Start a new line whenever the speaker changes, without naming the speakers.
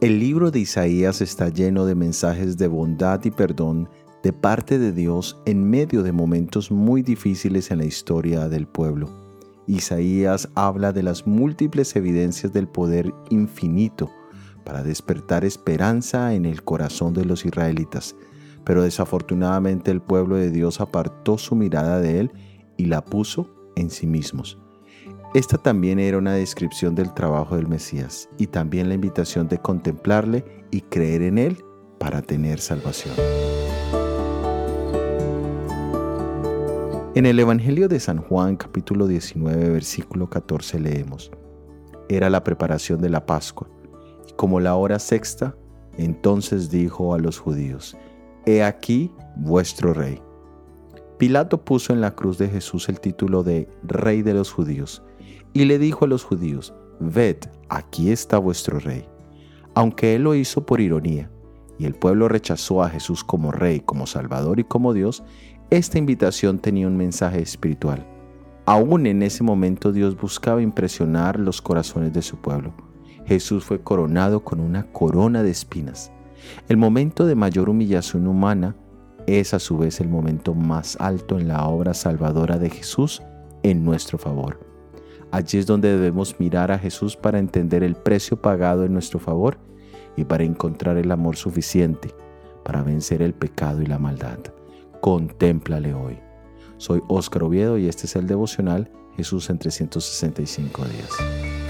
El libro de Isaías está lleno de mensajes de bondad y perdón de parte de Dios en medio de momentos muy difíciles en la historia del pueblo. Isaías habla de las múltiples evidencias del poder infinito para despertar esperanza en el corazón de los israelitas, pero desafortunadamente el pueblo de Dios apartó su mirada de él y la puso en sí mismos. Esta también era una descripción del trabajo del Mesías y también la invitación de contemplarle y creer en él para tener salvación. En el Evangelio de San Juan capítulo 19 versículo 14 leemos, Era la preparación de la Pascua, y como la hora sexta, entonces dijo a los judíos, He aquí vuestro rey. Pilato puso en la cruz de Jesús el título de Rey de los judíos, y le dijo a los judíos, Ved, aquí está vuestro rey. Aunque él lo hizo por ironía, y el pueblo rechazó a Jesús como rey, como salvador y como Dios, esta invitación tenía un mensaje espiritual. Aún en ese momento Dios buscaba impresionar los corazones de su pueblo. Jesús fue coronado con una corona de espinas. El momento de mayor humillación humana es a su vez el momento más alto en la obra salvadora de Jesús en nuestro favor. Allí es donde debemos mirar a Jesús para entender el precio pagado en nuestro favor y para encontrar el amor suficiente para vencer el pecado y la maldad. Contémplale hoy. Soy Óscar Oviedo y este es el devocional Jesús en 365 días.